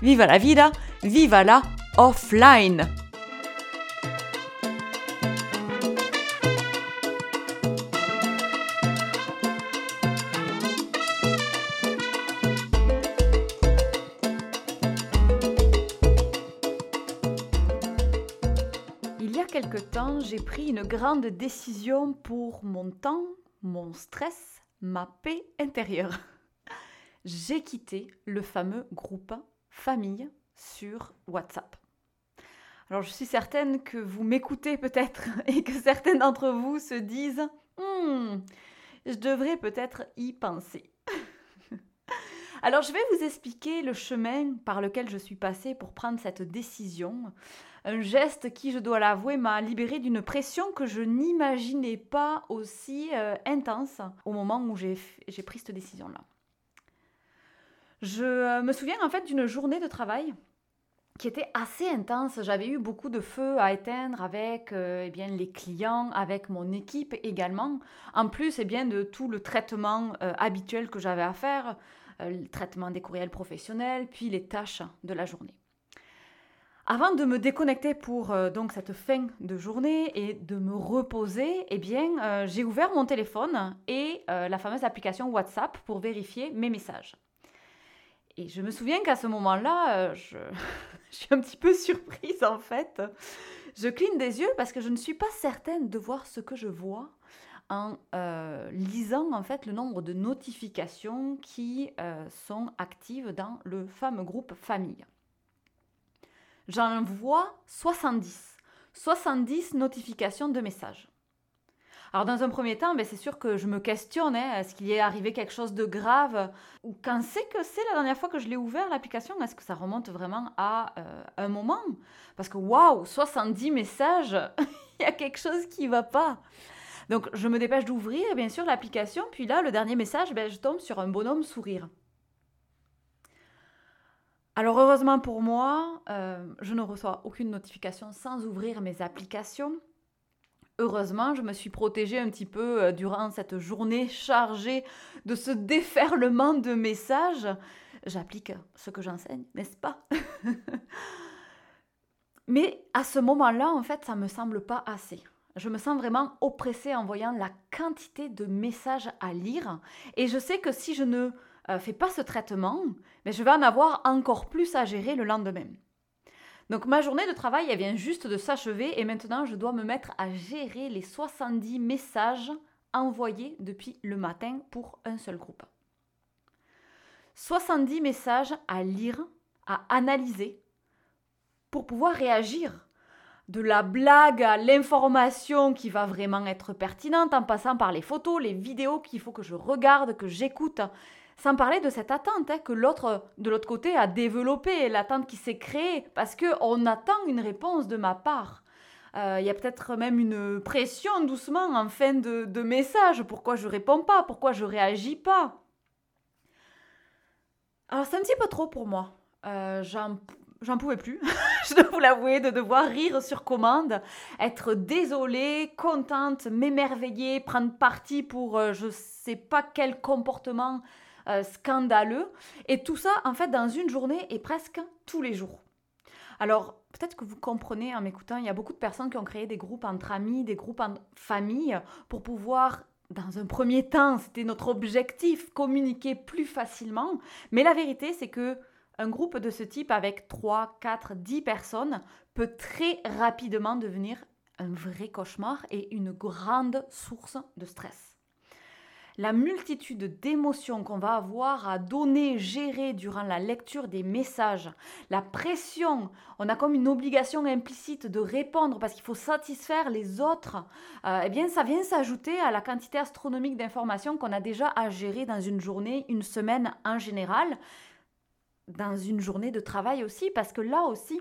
viva la vida, viva la offline. Il y a quelque temps, j'ai pris une grande décision pour mon temps, mon stress, ma paix intérieure j'ai quitté le fameux groupe famille sur WhatsApp. Alors je suis certaine que vous m'écoutez peut-être et que certains d'entre vous se disent hmm, je devrais peut-être y penser. Alors je vais vous expliquer le chemin par lequel je suis passée pour prendre cette décision. Un geste qui, je dois l'avouer, m'a libérée d'une pression que je n'imaginais pas aussi euh, intense au moment où j'ai pris cette décision-là. Je euh, me souviens en fait d'une journée de travail qui était assez intense. J'avais eu beaucoup de feux à éteindre avec euh, eh les clients, avec mon équipe également. En plus eh bien, de tout le traitement euh, habituel que j'avais à faire, le traitement des courriels professionnels, puis les tâches de la journée. Avant de me déconnecter pour donc cette fin de journée et de me reposer, eh bien, j'ai ouvert mon téléphone et la fameuse application WhatsApp pour vérifier mes messages. Et je me souviens qu'à ce moment-là, euh, je... suis un petit peu surprise en fait. Je cligne des yeux parce que je ne suis pas certaine de voir ce que je vois en euh, lisant en fait le nombre de notifications qui euh, sont actives dans le fameux groupe famille. J'en vois 70. 70 notifications de messages. Alors dans un premier temps, ben, c'est sûr que je me questionne, hein, est-ce qu'il y est arrivé quelque chose de grave? Ou quand c'est que c'est la dernière fois que je l'ai ouvert, l'application Est-ce que ça remonte vraiment à euh, un moment? Parce que waouh, 70 messages, il y a quelque chose qui ne va pas. Donc je me dépêche d'ouvrir bien sûr l'application, puis là, le dernier message, ben, je tombe sur un bonhomme sourire. Alors heureusement pour moi, euh, je ne reçois aucune notification sans ouvrir mes applications. Heureusement, je me suis protégée un petit peu euh, durant cette journée chargée de ce déferlement de messages. J'applique ce que j'enseigne, n'est-ce pas? Mais à ce moment-là, en fait, ça ne me semble pas assez. Je me sens vraiment oppressée en voyant la quantité de messages à lire. Et je sais que si je ne euh, fais pas ce traitement, mais je vais en avoir encore plus à gérer le lendemain. Donc ma journée de travail, elle vient juste de s'achever et maintenant je dois me mettre à gérer les 70 messages envoyés depuis le matin pour un seul groupe. 70 messages à lire, à analyser pour pouvoir réagir. De la blague à l'information qui va vraiment être pertinente en passant par les photos, les vidéos qu'il faut que je regarde, que j'écoute. Sans parler de cette attente hein, que l'autre, de l'autre côté, a développée, l'attente qui s'est créée, parce qu'on attend une réponse de ma part. Euh, il y a peut-être même une pression doucement en fin de, message. Pourquoi je réponds pas? Pourquoi je réagis pas? Alors c'est un petit peu trop pour moi. Euh, j'en pouvais plus, je dois vous l'avouer, de devoir rire sur commande, être désolée, contente, m'émerveiller, prendre parti pour euh, je sais pas quel comportement euh, scandaleux. Et tout ça, en fait, dans une journée et presque tous les jours. Alors, peut-être que vous comprenez en m'écoutant, il y a beaucoup de personnes qui ont créé des groupes entre amis, des groupes en famille, pour pouvoir dans un premier temps, c'était notre objectif, communiquer plus facilement. Mais la vérité, c'est que un groupe de ce type avec 3, 4, 10 personnes peut très rapidement devenir un vrai cauchemar et une grande source de stress la multitude d'émotions qu'on va avoir à donner, gérer durant la lecture des messages, la pression, on a comme une obligation implicite de répondre parce qu'il faut satisfaire les autres, euh, eh bien ça vient s'ajouter à la quantité astronomique d'informations qu'on a déjà à gérer dans une journée, une semaine en général. dans une journée de travail aussi, parce que là aussi,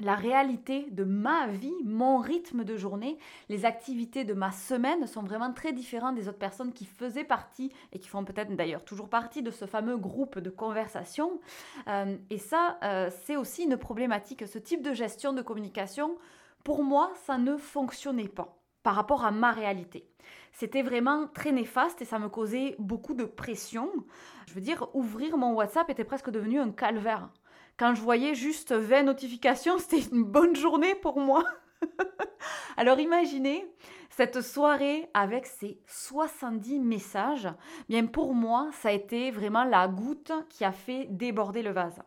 la réalité de ma vie, mon rythme de journée, les activités de ma semaine sont vraiment très différentes des autres personnes qui faisaient partie et qui font peut-être d'ailleurs toujours partie de ce fameux groupe de conversation. Euh, et ça, euh, c'est aussi une problématique. Ce type de gestion de communication, pour moi, ça ne fonctionnait pas par rapport à ma réalité. C'était vraiment très néfaste et ça me causait beaucoup de pression. Je veux dire, ouvrir mon WhatsApp était presque devenu un calvaire. Quand je voyais juste 20 notifications, c'était une bonne journée pour moi. Alors imaginez cette soirée avec ces 70 messages. Bien pour moi, ça a été vraiment la goutte qui a fait déborder le vase.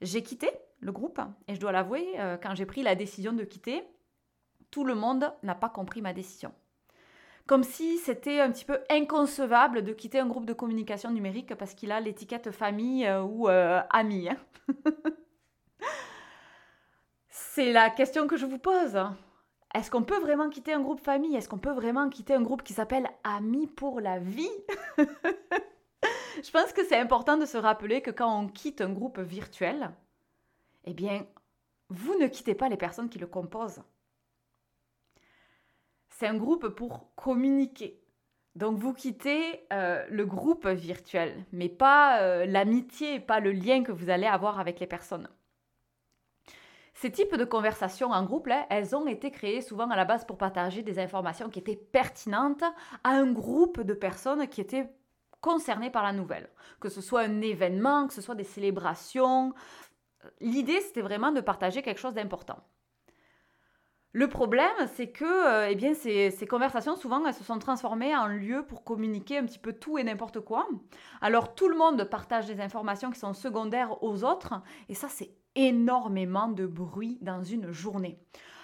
J'ai quitté le groupe et je dois l'avouer, euh, quand j'ai pris la décision de quitter, tout le monde n'a pas compris ma décision comme si c'était un petit peu inconcevable de quitter un groupe de communication numérique parce qu'il a l'étiquette famille euh, ou euh, ami. Hein. C'est la question que je vous pose. Est-ce qu'on peut vraiment quitter un groupe famille? Est-ce qu'on peut vraiment quitter un groupe qui s'appelle Amis pour la vie? Je pense que c'est important de se rappeler que quand on quitte un groupe virtuel, eh bien, vous ne quittez pas les personnes qui le composent c'est un groupe pour communiquer. Donc vous quittez euh, le groupe virtuel, mais pas euh, l'amitié, pas le lien que vous allez avoir avec les personnes. Ces types de conversations en groupe, elles ont été créées souvent à la base pour partager des informations qui étaient pertinentes à un groupe de personnes qui étaient concernées par la nouvelle. Que ce soit un événement, que ce soit des célébrations. L'idée, c'était vraiment de partager quelque chose d'important. Le problème, c'est que euh, eh bien, ces, conversations, souvent, elles se sont transformées en lieu pour communiquer un petit peu tout et n'importe quoi. Alors, tout le monde partage des informations qui sont secondaires aux autres, et ça, c'est énormément de bruit dans une journée.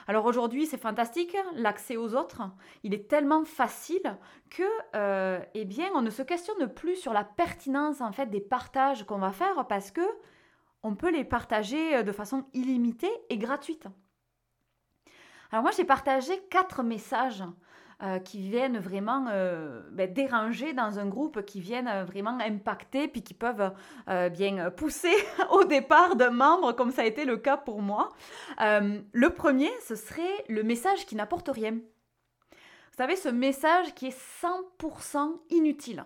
Alors aujourd'hui, c'est fantastique, l'accès aux autres, il est tellement facile que, euh, eh bien, on ne se questionne plus sur la pertinence en fait des partages qu'on va faire parce que on peut les partager de façon illimitée et gratuite. Alors moi, j'ai partagé quatre messages euh, qui viennent vraiment euh, ben, déranger dans un groupe, qui viennent euh, vraiment impacter, puis qui peuvent bien pousser au départ d'un membre, comme ça a été le cas pour moi. le premier, ce serait le message qui n'apporte rien. Vous savez, ce message qui est 100% inutile.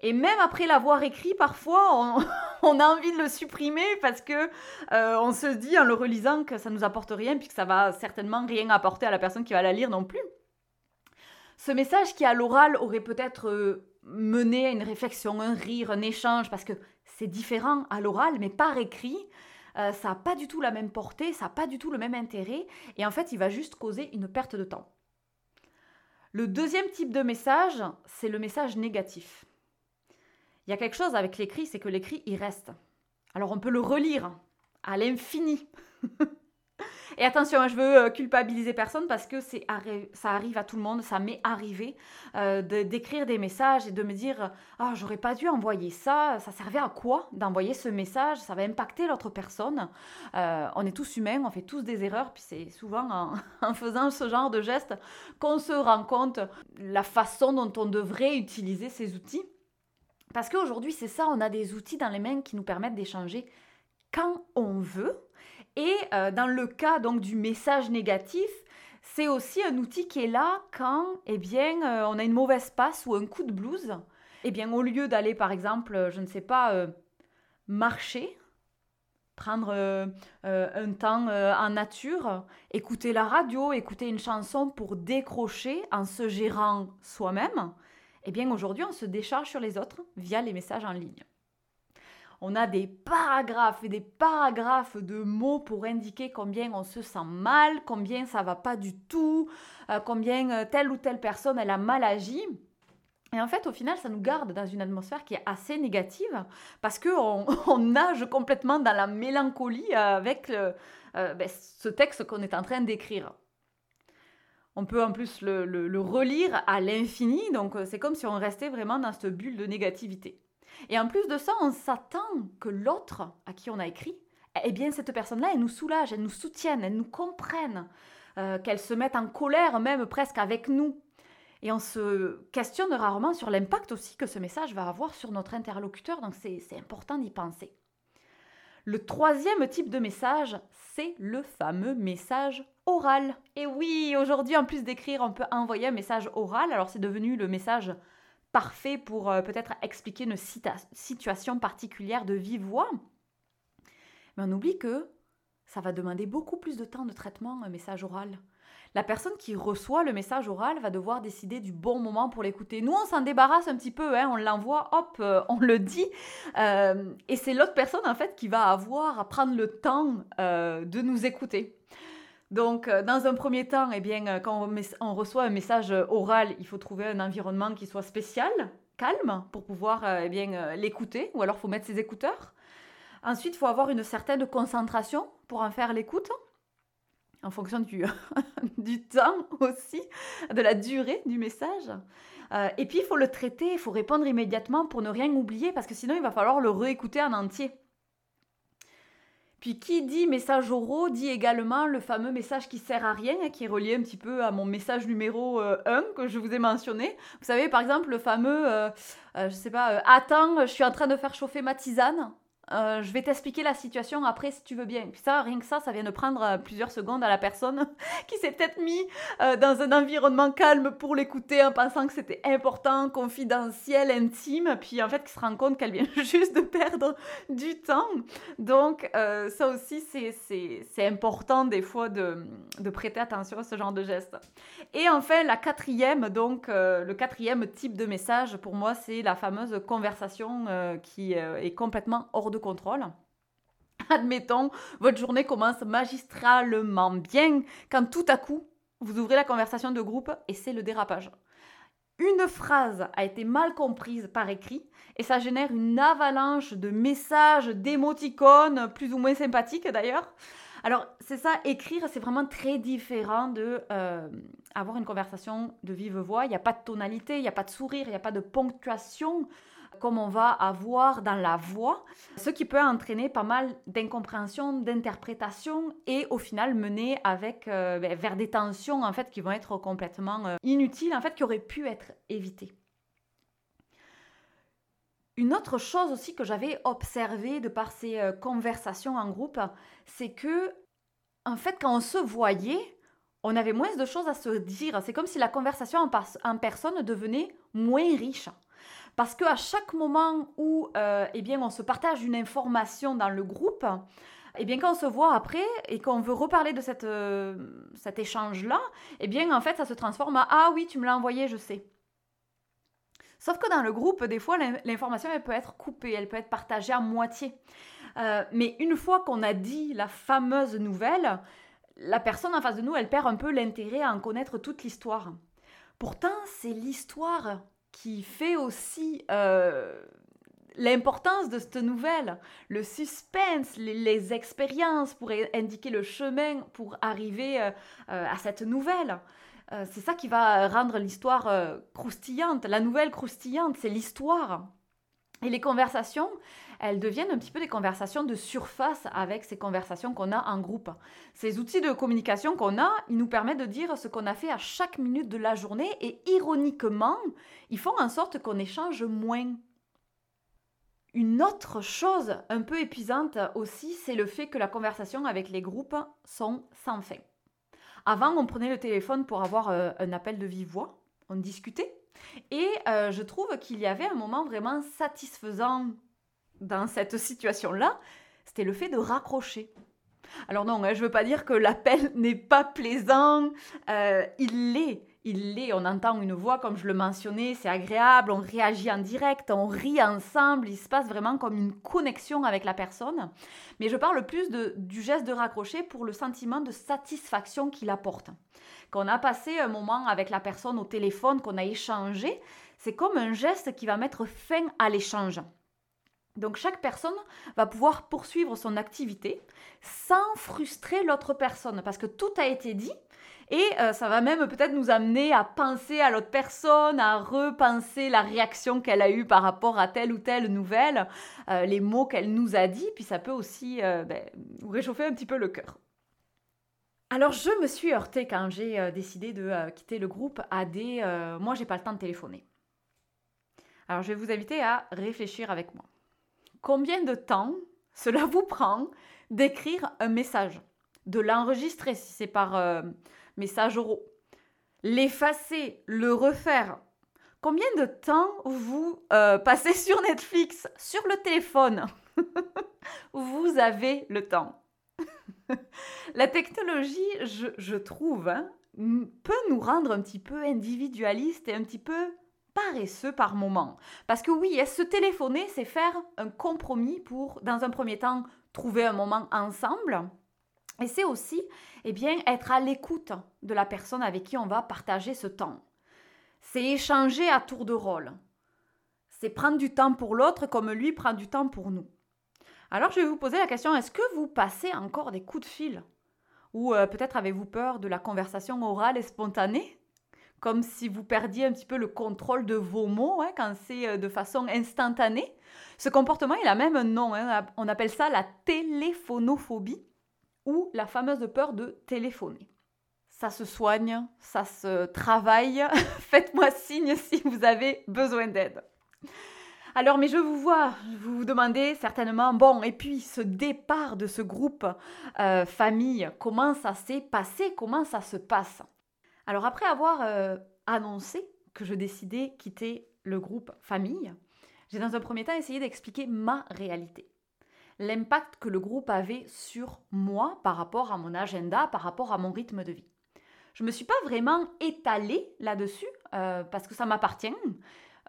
Et même après l'avoir écrit, parfois, on, a envie de le supprimer parce que euh, on se dit en le relisant que ça nous apporte rien, puis que ça va certainement rien apporter à la personne qui va la lire non plus. Ce message qui à l'oral aurait peut-être euh, mené à une réflexion, un rire, un échange, parce que c'est différent à l'oral, mais par écrit, euh, ça n'a pas du tout la même portée, ça n'a pas du tout le même intérêt, et en fait, il va juste causer une perte de temps. Le deuxième type de message, c'est le message négatif. Il y a quelque chose avec l'écrit, c'est que l'écrit, il reste. Alors on peut le relire à l'infini. Et attention, je veux euh, culpabiliser personne parce que ça arrive à tout le monde, ça m'est arrivé euh, d'écrire des messages et de me dire ah j'aurais pas dû envoyer ça, ça servait à quoi d'envoyer ce message, ça va impacter l'autre personne. Euh, on est tous humains, on fait tous des erreurs, puis c'est souvent en, en, faisant ce genre de gestes qu'on se rend compte la façon dont on devrait utiliser ces outils. Parce qu'aujourd'hui, c'est ça, on a des outils dans les mains qui nous permettent d'échanger quand on veut. Et euh, dans le cas donc du message négatif, c'est aussi un outil qui est là quand eh bien, euh, on a une mauvaise passe ou un coup de blues. Eh bien, au lieu d'aller, par exemple, je ne sais pas, euh, marcher, prendre un temps en nature, écouter la radio, écouter une chanson pour décrocher en se gérant soi-même, eh bien aujourd'hui, on se décharge sur les autres via les messages en ligne. On a des paragraphes et des paragraphes de mots pour indiquer combien on se sent mal, combien ça va pas du tout, euh, combien euh, telle ou telle personne elle a mal agi. Et en fait, au final, ça nous garde dans une atmosphère qui est assez négative parce qu'on on nage complètement dans la mélancolie avec euh, ben, ce texte qu'on est en train d'écrire. On peut en plus le, relire à l'infini, donc euh, c'est comme si on restait vraiment dans cette bulle de négativité. Et en plus de ça, on s'attend que l'autre à qui on a écrit, eh bien cette personne-là, elle nous soulage, elle nous soutienne, elle nous comprenne, euh, qu'elle se mette en colère même presque avec nous. Et on se questionne rarement sur l'impact aussi que ce message va avoir sur notre interlocuteur, donc c'est important d'y penser. Le troisième type de message, c'est le fameux message oral. Et oui, aujourd'hui, en plus d'écrire, on peut envoyer un message oral. Alors c'est devenu le message parfait pour euh, peut-être expliquer une situation particulière de vive voix. Mais on oublie que ça va demander beaucoup plus de temps de traitement, un message oral la personne qui reçoit le message oral va devoir décider du bon moment pour l'écouter. Nous, on s'en débarrasse un petit peu, hein, on l'envoie, hop, euh, on le dit. Euh, et c'est l'autre personne, en fait, qui va avoir à prendre le temps euh, de nous écouter. Donc, dans un premier temps, eh bien, quand on, reçoit un message oral, il faut trouver un environnement qui soit spécial, calme, pour pouvoir eh bien, l'écouter, ou alors il faut mettre ses écouteurs. Ensuite, il faut avoir une certaine concentration pour en faire l'écoute en fonction du, du temps aussi, de la durée du message. Euh, et puis, il faut le traiter, il faut répondre immédiatement pour ne rien oublier, parce que sinon, il va falloir le réécouter en entier. Puis, qui dit message oraux dit également le fameux message qui sert à rien, hein, qui est relié un petit peu à mon message numéro 1 euh, que je vous ai mentionné. Vous savez, par exemple, le fameux, euh, je sais pas, attends, je suis en train de faire chauffer ma tisane. Euh, je vais t'expliquer la situation après si tu veux bien. Puis ça, rien que ça, ça vient de prendre euh, plusieurs secondes à la personne qui s'est peut-être mis euh, dans un environnement calme pour l'écouter en pensant que c'était important, confidentiel, intime, puis en fait qui se rend compte qu'elle vient juste de perdre du temps. Donc ça aussi, c'est important des fois de, de, prêter attention à ce genre de gestes. Et enfin, la quatrième, donc le quatrième type de message pour moi, c'est la fameuse conversation qui est complètement hors de contrôle. Admettons, votre journée commence magistralement bien quand tout à coup, vous ouvrez la conversation de groupe et c'est le dérapage. Une phrase a été mal comprise par écrit et ça génère une avalanche de messages, d'émoticônes, plus ou moins sympathiques d'ailleurs. Alors c'est ça, écrire, c'est vraiment très différent de euh, avoir une conversation de vive voix. Il n'y a pas de tonalité, il n'y a pas de sourire, il n'y a pas de ponctuation comme on va avoir dans la voix, ce qui peut entraîner pas mal d'incompréhension, d'interprétation et au final mener avec, euh, ben, vers des tensions en fait qui vont être complètement euh, inutiles, en fait qui auraient pu être évitées. Une autre chose aussi que j'avais observé de par ces euh, conversations en groupe, c'est que en fait quand on se voyait, on avait moins de choses à se dire. C'est comme si la conversation en personne devenait moins riche. Parce qu'à chaque moment où euh, eh bien, on se partage une information dans le groupe, eh bien, quand on se voit après et qu'on veut reparler de cette, euh, cet échange-là, eh bien, en fait, ça se transforme à Ah oui, tu me l'as envoyé, je sais. Sauf que dans le groupe, des fois, l'information, elle peut être coupée, elle peut être partagée à moitié. Euh, mais une fois qu'on a dit la fameuse nouvelle, la personne en face de nous, elle perd un peu l'intérêt à en connaître toute l'histoire. Pourtant, c'est l'histoire qui fait aussi euh, l'importance de cette nouvelle, le suspense, les, expériences pour indiquer le chemin pour arriver euh, euh, à cette nouvelle. c'est ça qui va rendre l'histoire croustillante, la nouvelle croustillante, c'est l'histoire. Et les conversations, elles deviennent un petit peu des conversations de surface avec ces conversations qu'on a en groupe. Ces outils de communication qu'on a, ils nous permettent de dire ce qu'on a fait à chaque minute de la journée et ironiquement, ils font en sorte qu'on échange moins. Une autre chose un peu épuisante aussi, c'est le fait que la conversation avec les groupes sont sans fin. Avant, on prenait le téléphone pour avoir euh, un appel de vive voix, on discutait, et euh, je trouve qu'il y avait un moment vraiment satisfaisant dans cette situation-là, c'était le fait de raccrocher. Alors non, hein, je ne veux pas dire que l'appel n'est pas plaisant, euh, il l'est, il l'est, on entend une voix comme je le mentionnais, c'est agréable, on réagit en direct, on rit ensemble, il se passe vraiment comme une connexion avec la personne. Mais je parle plus du geste de raccrocher pour le sentiment de satisfaction qu'il apporte. Quand on a passé un moment avec la personne au téléphone, qu'on a échangé, c'est comme un geste qui va mettre fin à l'échange. Donc chaque personne va pouvoir poursuivre son activité sans frustrer l'autre personne parce que tout a été dit et euh, ça va même peut-être nous amener à penser à l'autre personne, à repenser la réaction qu'elle a eue par rapport à telle ou telle nouvelle, euh, les mots qu'elle nous a dit, puis ça peut aussi euh, ben, réchauffer un petit peu le cœur. Alors je me suis heurtée quand j'ai décidé de quitter le groupe à des moi j'ai pas le temps de téléphoner. Alors je vais vous inviter à réfléchir avec moi. Combien de temps cela vous prend d'écrire un message, de l'enregistrer si c'est par euh, message oraux, l'effacer, le refaire? Combien de temps vous euh, passez sur Netflix, sur le téléphone? Vous avez le temps. La technologie, je, trouve, hein, peut nous rendre un petit peu individualistes et un petit peu paresseux par moment. Parce que oui, se téléphoner, c'est faire un compromis pour, dans un premier temps, trouver un moment ensemble? Et c'est aussi, eh bien, être à l'écoute de la personne avec qui on va partager ce temps. C'est échanger à tour de rôle. C'est prendre du temps pour l'autre comme lui prend du temps pour nous. Alors je vais vous poser la question, est-ce que vous passez encore des coups de fil? Ou euh, peut-être avez-vous peur de la conversation orale et spontanée? Comme si vous perdiez un petit peu le contrôle de vos mots hein, quand c'est euh, de façon instantanée Ce comportement, il a même un nom, hein. on appelle ça la téléphonophobie ou la fameuse peur de téléphoner. Ça se soigne, ça se travaille. Faites-moi signe si vous avez besoin d'aide. Alors, mais je vous vois, vous vous demandez certainement, bon, et puis ce départ de ce groupe euh, famille, comment ça s'est passé, comment ça se passe? Alors, après avoir euh, annoncé que je décidais quitter le groupe famille, j'ai dans un premier temps essayé d'expliquer ma réalité l'impact que le groupe avait sur moi par rapport à mon agenda, par rapport à mon rythme de vie. Je ne me suis pas vraiment étalée là-dessus euh, parce que ça m'appartient.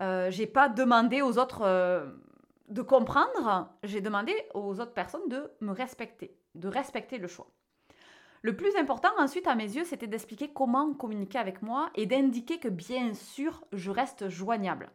Euh, j'ai pas demandé aux autres euh, de comprendre, j'ai demandé aux autres personnes de me respecter, de respecter le choix. Le plus important ensuite à mes yeux, c'était d'expliquer comment communiquer avec moi et d'indiquer que bien sûr, je reste joignable.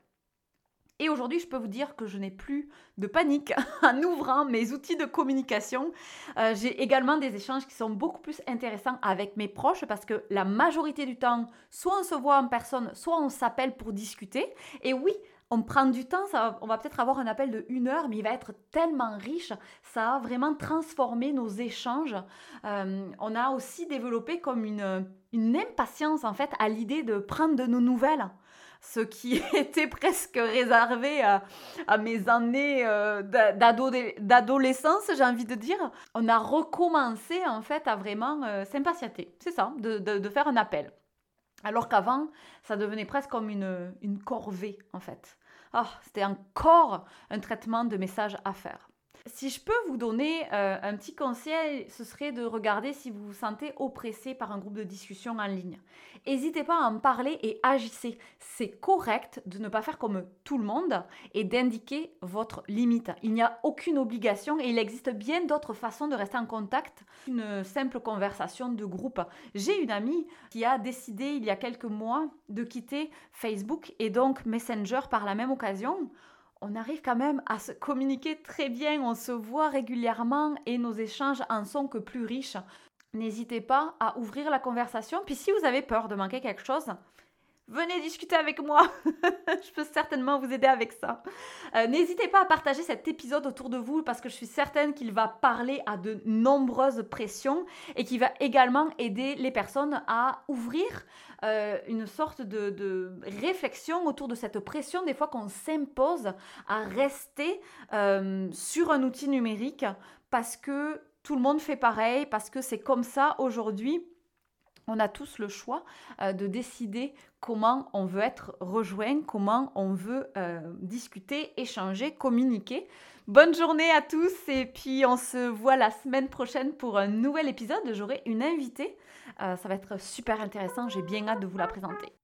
Et aujourd'hui, je peux vous dire que je n'ai plus de panique en ouvrant mes outils de communication. Euh, j'ai également des échanges qui sont beaucoup plus intéressants avec mes proches parce que la majorité du temps, soit on se voit en personne, soit on s'appelle pour discuter. Et oui, on prend du temps, ça, on va peut-être avoir un appel de une heure, mais il va être tellement riche, ça a vraiment transformé nos échanges. Euh, on a aussi développé comme une, impatience en fait à l'idée de prendre de nos nouvelles ce qui était presque réservé à, mes années euh, d'adolescence, j'ai envie de dire. On a recommencé en fait à vraiment euh, s'impatienter, c'est ça, de, faire un appel. Alors qu'avant, ça devenait presque comme une corvée en fait. Oh, c'était encore un traitement de messages à faire. Si je peux vous donner euh, un petit conseil, ce serait de regarder si vous vous sentez oppressé par un groupe de discussion en ligne. N'hésitez pas à en parler et agissez. C'est correct de ne pas faire comme tout le monde et d'indiquer votre limite. Il n'y a aucune obligation et il existe bien d'autres façons de rester en contact. Une simple conversation de groupe. J'ai une amie qui a décidé il y a quelques mois de quitter Facebook et donc Messenger par la même occasion on arrive quand même à se communiquer très bien, on se voit régulièrement et nos échanges en sont que plus riches. N'hésitez pas à ouvrir la conversation. Puis si vous avez peur de manquer quelque chose, venez discuter avec moi. je peux certainement vous aider avec ça. Euh, n'hésitez pas à partager cet épisode autour de vous parce que je suis certaine qu'il va parler à de nombreuses pressions et qu'il va également aider les personnes à ouvrir euh, une sorte de, réflexion autour de cette pression des fois qu'on s'impose à rester euh, sur un outil numérique parce que tout le monde fait pareil, parce que c'est comme ça aujourd'hui on a tous le choix euh, de décider comment on veut être rejoint, comment on veut euh, discuter, échanger, communiquer. Bonne journée à tous et puis on se voit la semaine prochaine pour un nouvel épisode. J'aurai une invitée. Euh, ça va être super intéressant, j'ai bien hâte de vous la présenter.